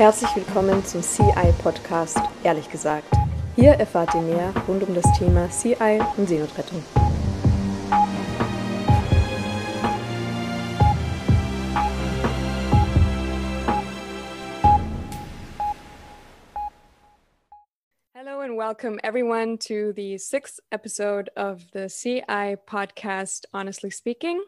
Herzlich willkommen zum CI Podcast, ehrlich gesagt. Hier erfahrt ihr mehr rund um das Thema CI und Seenotrettung. Hello and welcome everyone to the sixth episode of the CI podcast, Honestly Speaking.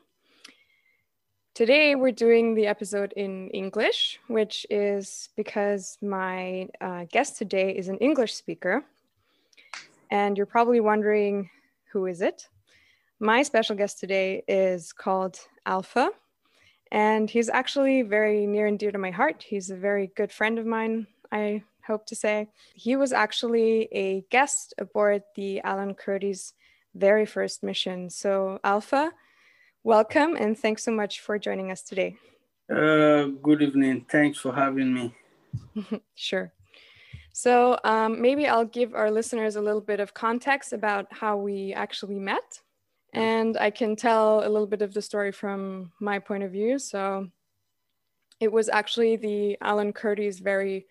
Today, we're doing the episode in English, which is because my uh, guest today is an English speaker. And you're probably wondering who is it? My special guest today is called Alpha. And he's actually very near and dear to my heart. He's a very good friend of mine, I hope to say. He was actually a guest aboard the Alan Kurdi's very first mission. So, Alpha, Welcome and thanks so much for joining us today. Uh, good evening. Thanks for having me. sure. So, um, maybe I'll give our listeners a little bit of context about how we actually met. And I can tell a little bit of the story from my point of view. So, it was actually the Alan Kurdi's very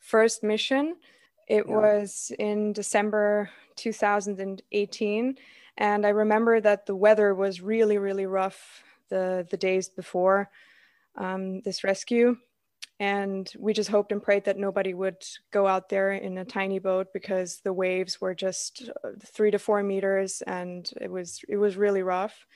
first mission. It yeah. was in December 2018 and I remember that the weather was really, really rough the, the days before um, this rescue. And we just hoped and prayed that nobody would go out there in a tiny boat because the waves were just uh, three to four meters and it was, it was really rough.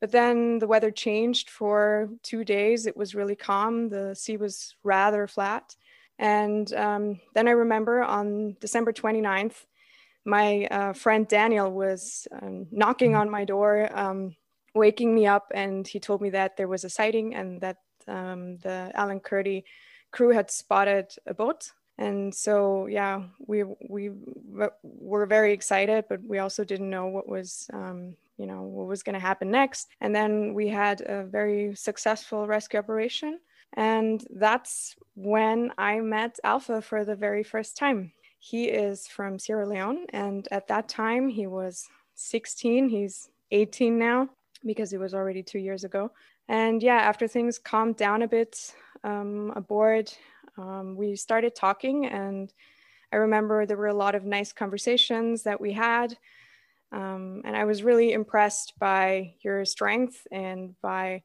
But then the weather changed for two days. It was really calm. The sea was rather flat. And um, then I remember on December 29th, my uh, friend Daniel was um, knocking on my door, um, waking me up, and he told me that there was a sighting and that um, the Alan Kurdi crew had spotted a boat. And so, yeah, we we were very excited, but we also didn't know what was, um, you know, what was going to happen next. And then we had a very successful rescue operation, and that's when I met Alpha for the very first time. He is from Sierra Leone, and at that time he was 16. He's 18 now because it was already two years ago. And yeah, after things calmed down a bit um, aboard, um, we started talking, and I remember there were a lot of nice conversations that we had. Um, and I was really impressed by your strength and by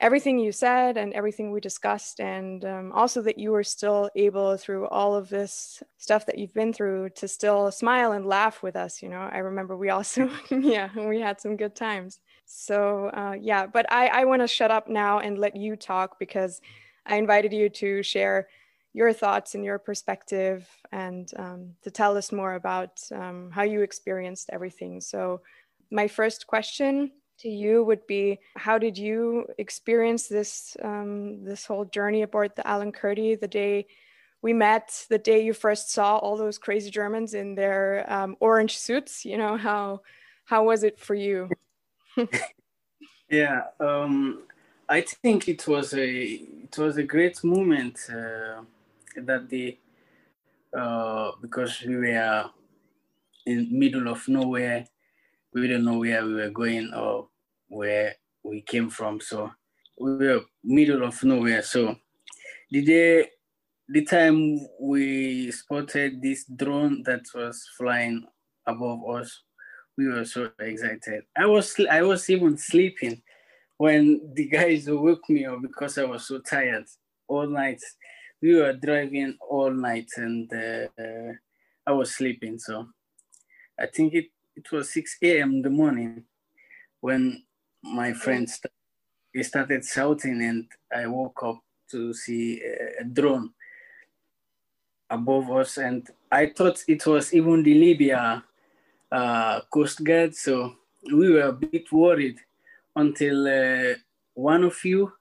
everything you said and everything we discussed, and um, also that you were still able, through all of this stuff that you've been through, to still smile and laugh with us. You know, I remember we also, yeah, we had some good times. So, uh, yeah, but I, I want to shut up now and let you talk because I invited you to share your thoughts and your perspective and um, to tell us more about um, how you experienced everything. So, my first question to you would be how did you experience this um, this whole journey aboard the Alan Kurdi the day we met the day you first saw all those crazy Germans in their um, orange suits? You know how how was it for you? Yeah um, I think it was a it was a great moment uh, that day uh, because we were in middle of nowhere we didn't know where we were going or where we came from. So we were middle of nowhere. So the day, the time we spotted this drone that was flying above us, we were so excited. I was I was even sleeping when the guys woke me up because I was so tired all night. We were driving all night and uh, I was sleeping. So I think it, it was 6 a.m. in the morning when my friends he started shouting and I woke up to see a, drone above us and I thought it was even the Libya uh, Coast Guard. So we were a bit worried until uh, one of you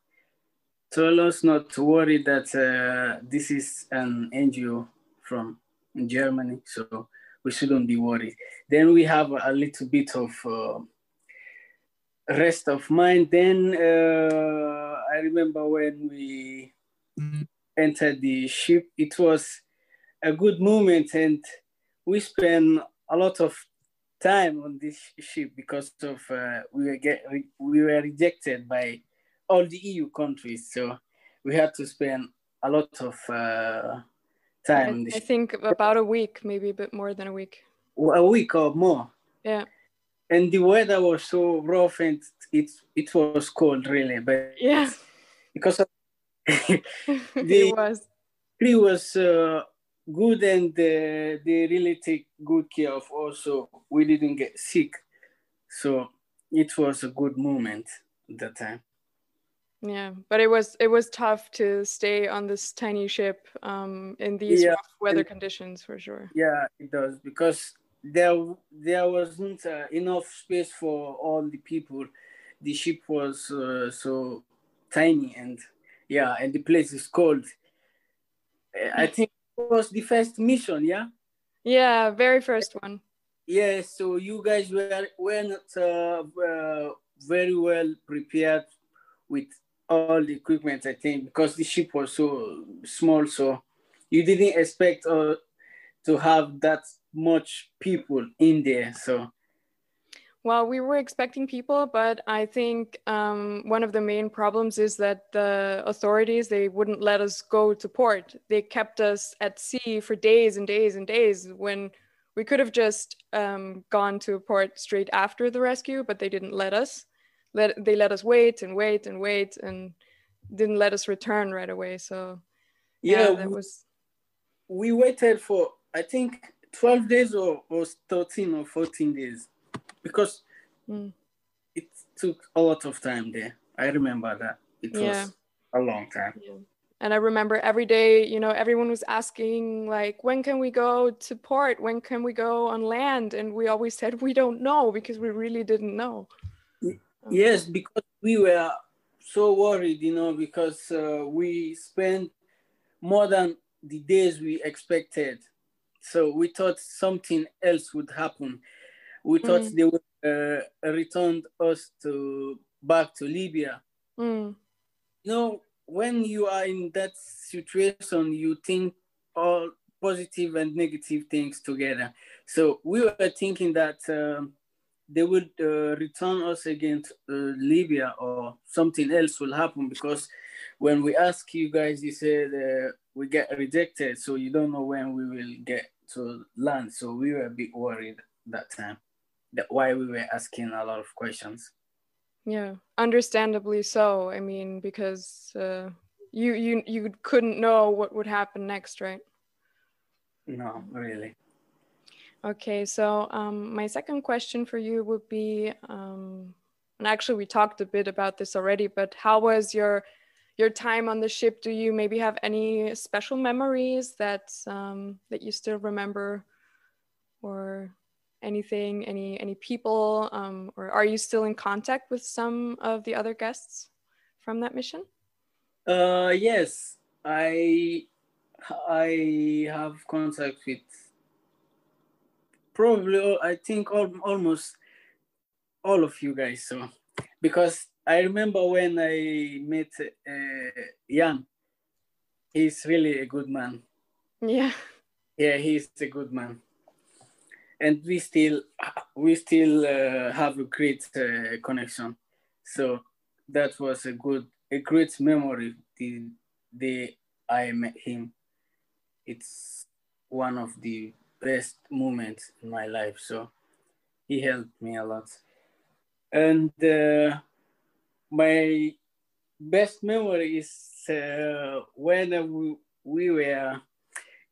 told us not to worry that uh, this is an NGO from Germany, so we shouldn't be worried. Then we have a little bit of uh, rest of mind. Then uh, I remember when we mm-hmm. entered the ship, it was a good moment, and we spent a lot of time on this ship because of uh, we were get we were rejected by all the EU countries, so we had to spend a lot of uh, time. I, I think about a week, maybe a bit more than a week. A week or more. Yeah. And the weather was so rough and it it was cold really, but yeah, because of the, it was. Tree was uh, good and uh, they really take good care of also we didn't get sick so it was a good moment at that time yeah but it was it was tough to stay on this tiny ship um, in these yeah. rough weather conditions for sure yeah it does because there there wasn't uh, enough space for all the people the ship was uh, so tiny and yeah and the place is cold i think it was the first mission, yeah? Yeah, very first one. Yeah, so you guys were, were not uh, uh, very well prepared with all the equipment, I think, because the ship was so small. So you didn't expect uh, to have that much people in there. So well, we were expecting people, but I think um, one of the main problems is that the authorities they wouldn't let us go to port. They kept us at sea for days and days and days when we could have just um, gone to a port straight after the rescue, but they didn't let us. Let they let us wait and wait and wait and didn't let us return right away. So yeah, yeah that was. We waited for I think twelve days or, or thirteen or fourteen days because mm. it took a lot of time there. I remember that. It yeah. was a long time. Yeah. And I remember every day, you know, everyone was asking, like, when can we go to port? When can we go on land? And we always said, we don't know because we really didn't know. Yes, because we were so worried, you know, because uh, we spent more than the days we expected. So we thought something else would happen we thought mm. they would uh, return us to back to Libya. Mm. You know, when you are in that situation, you think all positive and negative things together. So we were thinking that um, they would uh, return us against uh, Libya or something else will happen because when we ask you guys, you said uh, we get rejected, so you don't know when we will get to land. So we were a bit worried that time that why we were asking a lot of questions. Yeah, understandably so. I mean, because uh, you you you couldn't know what would happen next, right? No, really. Okay, so um, my second question for you would be, um, and actually we talked a bit about this already, but how was your your time on the ship? Do you maybe have any special memories that um, that you still remember, or anything, any any people, um, or are you still in contact with some of the other guests from that mission? Uh, yes, I I have contact with probably I think almost all of you guys. So because I remember when I met uh, Jan, he's really a good man. Yeah. Yeah, he's a good man and we still we still uh, have a great uh, connection. So that was a good a great memory the day I met him. It's one of the best moment in my life. So he helped me a lot. And uh, my best memory is uh, when we, we were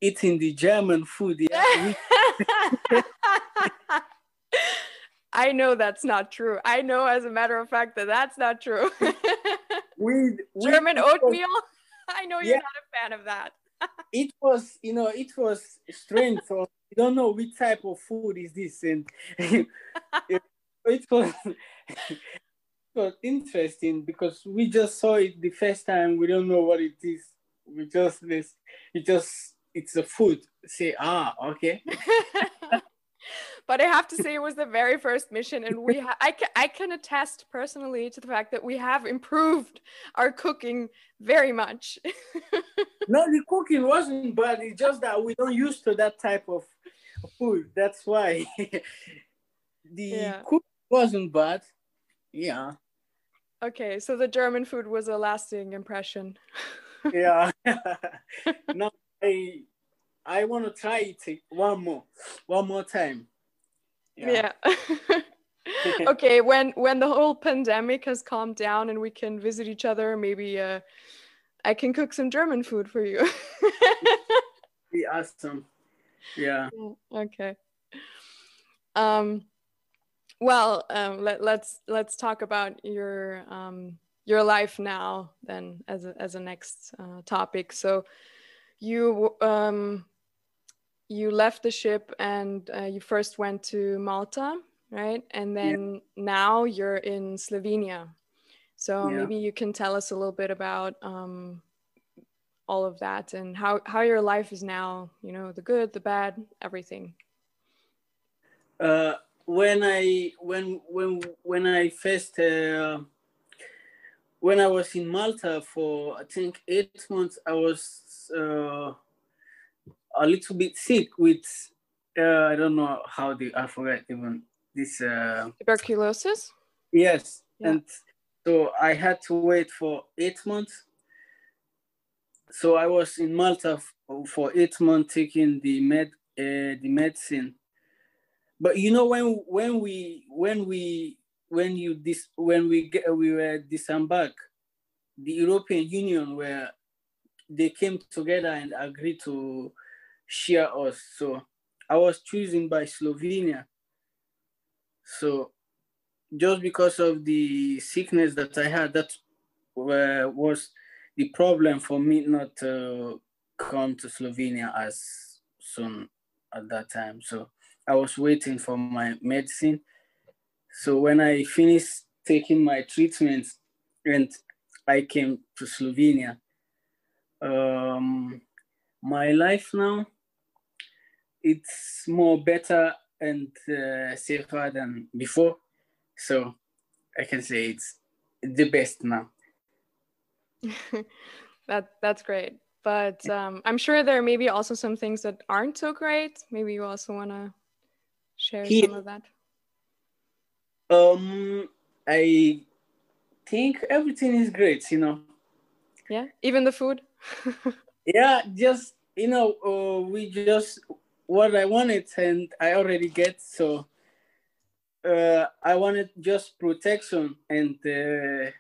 eating the German food. Yeah, I know that's not true. I know, as a matter of fact, that that's not true. we, we German oatmeal. I know you're yeah. not a fan of that. it was, you know, it was strange. So you don't know which type of food is this, and it, was. it was interesting because we just saw it the first time. We don't know what it is. We just this. It just it's a food. Say ah okay. but I have to say it was the very first mission, and we ha- I can I can attest personally to the fact that we have improved our cooking very much. no, the cooking wasn't bad. It's just that we don't used to that type of food. That's why the yeah. cook wasn't bad. Yeah. Okay, so the German food was a lasting impression. yeah. no, I I want to try it one more, one more time. Yeah. yeah. okay, when when the whole pandemic has calmed down and we can visit each other, maybe uh, I can cook some German food for you. Be awesome. Yeah. Okay. Um, well, um, let, let's let's talk about your um, your life now then as a, as a next uh, topic. So you um, you left the ship and uh, you first went to Malta, right? And then yeah. now you're in Slovenia. So yeah. maybe you can tell us a little bit about um, all of that and how, how your life is now, you know, the good, the bad, everything. Uh, when I when when when I first uh, when I was in Malta for I think eight months, I was uh, a little bit sick with uh, I don't know how the I forget even this uh, tuberculosis. Yes, yeah. and so I had to wait for eight months. So I was in Malta for eight months taking the med uh, the medicine. But you know when when we when we when you this when we get we were disembarked, the European Union where they came together and agreed to share us. So I was chosen by Slovenia. So just because of the sickness that I had, that uh, was the problem for me not to come to Slovenia as soon at that time. So I was waiting for my medicine. So when I finished taking my treatment and I came to Slovenia, um, my life now it's more better and uh, safer than before. So I can say it's the best now. that that's great. But um, I'm sure there may be also some things that aren't so great. Maybe you also want to share some of that. Um, I think everything is great. You know. Yeah, even the food. yeah, just you know, uh, we just what I wanted and I already get. So uh, I wanted just protection and uh,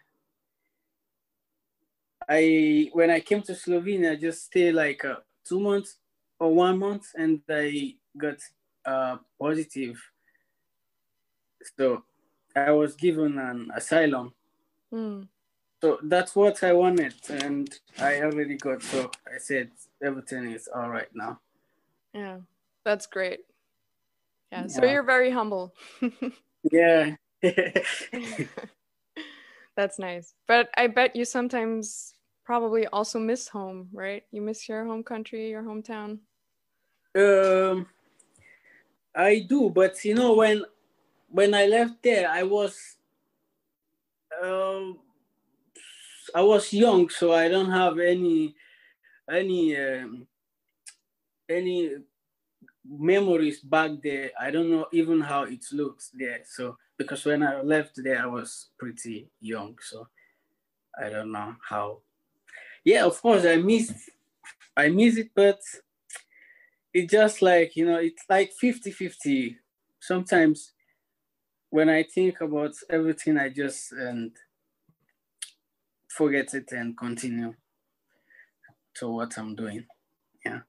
I when I came to Slovenia, I just stay like uh, two months or one month, and I got uh, positive. So I was given an asylum. Mm. So that's what I wanted, and I already got. So I said everything is all right now. Yeah. That's great. Yeah. yeah. So you're very humble. yeah. That's nice. But I bet you sometimes probably also miss home, right? You miss your home country, your hometown. Um I do, but you know when when I left there I was um I was young, so I don't have any any um, any memories back there. I don't know even how it looks there. So because when I left there, I was pretty young. So I don't know how. Yeah, of course I miss I miss it, but it's just like, you know, it's like 50-50. Sometimes when I think about everything, I just and forget it and continue to what I'm doing. Yeah.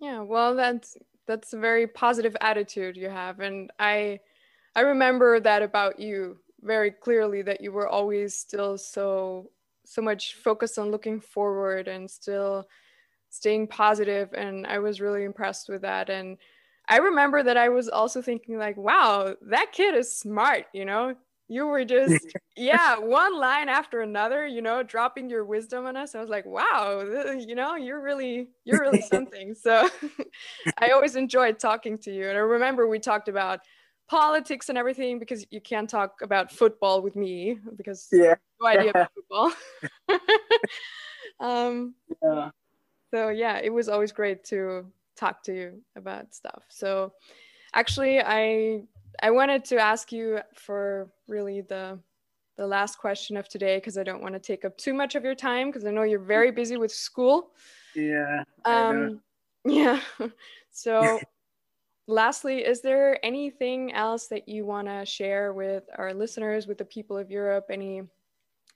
Yeah, well, that's that's a very positive attitude you have, and I I remember that about you very clearly that you were always still so so much focused on looking forward and still staying positive and I was really impressed with that. And I remember that I was also thinking like wow that kid is smart you know? You were just yeah one line after another you know dropping your wisdom on us. I was like wow you know you're really you're really something. So i always enjoyed talking to you. And i remember we talked about politics and everything because you can't talk about football with me because yeah no idea about football um yeah. so yeah it was always great to talk to you about stuff so actually i I wanted to ask you for really the the last question of today because I don't want to take up too much of your time because I know you're very busy with school. Yeah. Um, yeah. so, lastly, is there anything else that you want to share with our listeners, with the people of Europe? Any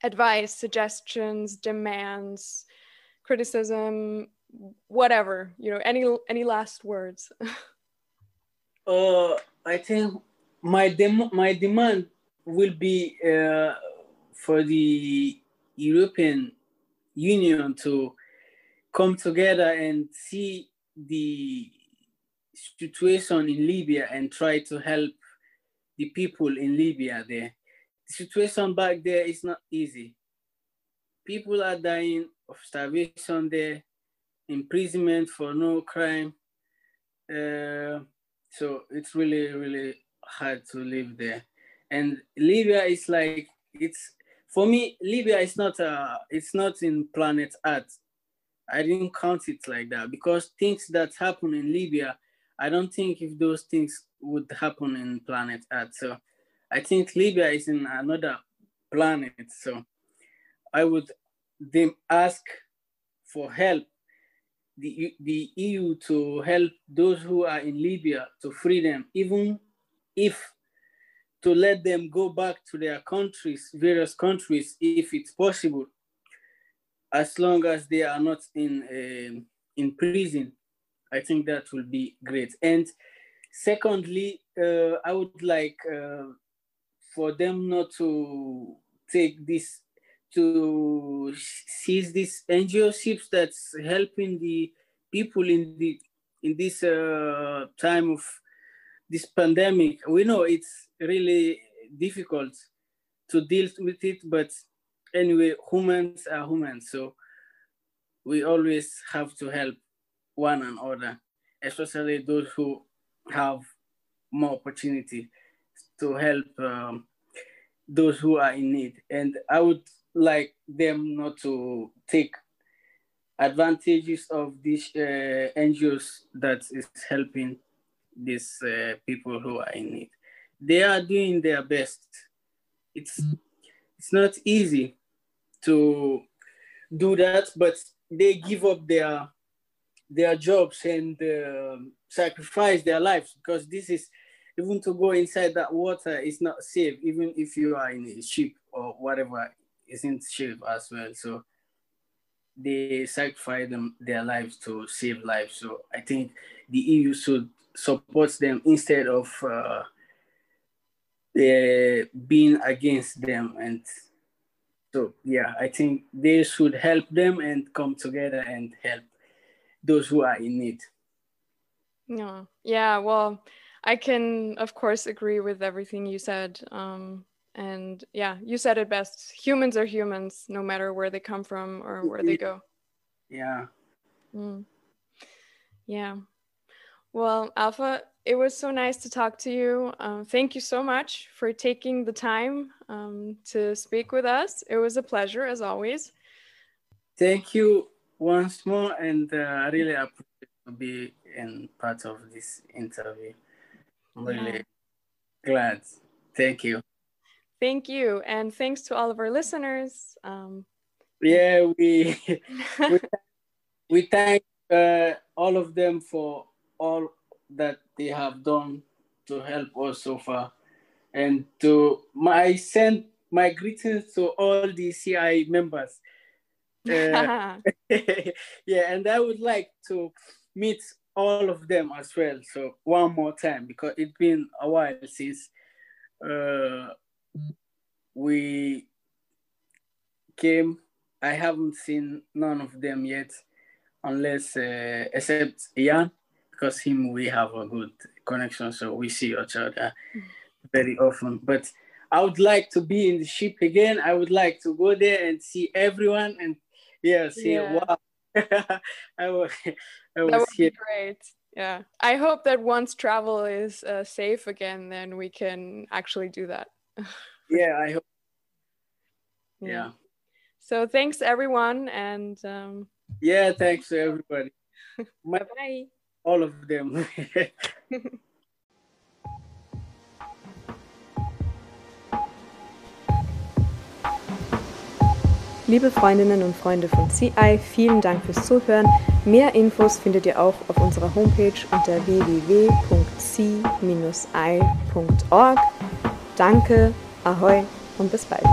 advice, suggestions, demands, criticism, whatever? You know, any any last words? uh, I think my dem- my demand will be uh, for the European Union to come together and see the situation in Libya and try to help the people in Libya there. The situation back there is not easy. People are dying of starvation there, imprisonment for no crime. Uh, so it's really, really hard to live there. And Libya is like, it's, for me, Libya is not, uh, it's not in planet Earth. I didn't count it like that because things that happen in Libya, I don't think if those things would happen in planet Earth. So I think Libya is in another planet. So I would them ask for help, the, the EU to help those who are in Libya to free them, even if to let them go back to their countries, various countries, if it's possible as long as they are not in uh, in prison, I think that will be great. And secondly, uh, I would like uh, for them not to take this to seize these NGO ships that's helping the people in the in this uh, time of this pandemic. We know it's really difficult to deal with it, but anyway, humans are humans, so we always have to help one another, especially those who have more opportunity to help um, those who are in need. And I would like them not to take advantages of these uh, NGOs that is helping these uh, people who are in need. They are doing their best. It's it's not easy, to do that, but they give up their their jobs and uh, sacrifice their lives because this is even to go inside that water is not safe, even if you are in a ship or whatever isn't safe as well. So they sacrifice them their lives to save lives. So I think the EU should support them instead of uh, uh, being against them and so yeah, I think they should help them and come together and help those who are in need. Yeah, yeah. Well, I can of course agree with everything you said. Um, and yeah, you said it best. Humans are humans, no matter where they come from or where they go. Yeah. Mm. Yeah. Well, Alpha, it was so nice to talk to you. Um, thank you so much for taking the time um, to speak with us. It was a pleasure, as always. Thank you once more, and uh, I really appreciate to be in part of this interview. I'm really yeah. glad. Thank you. Thank you, and thanks to all of our listeners. Um, yeah, we we, we thank uh, all of them for all that they have done to help us so far. And to my send my greetings to all the Sea-Eye members. Uh, yeah, and I would like to meet all of them as well. So one more time because it's been a while since uh, we came. I haven't seen none of them yet, unless uh, except Ian because him we have a good connection, so we see each other very often. But I would like to be in the ship again. I would like to go there and see everyone and yeah, see yeah. wow. I was, I was that would here. be great. Yeah, I hope that once travel is uh, safe again, then we can actually do that. yeah, I hope. Yeah. yeah. So thanks everyone, and um... yeah, thanks to everybody. bye bye all of them. Liebe Freundinnen und Freunde von CI, vielen Dank fürs Zuhören. Mehr Infos findet ihr auch auf unserer Homepage unter www.c-i.org. Danke, ahoi und bis bald.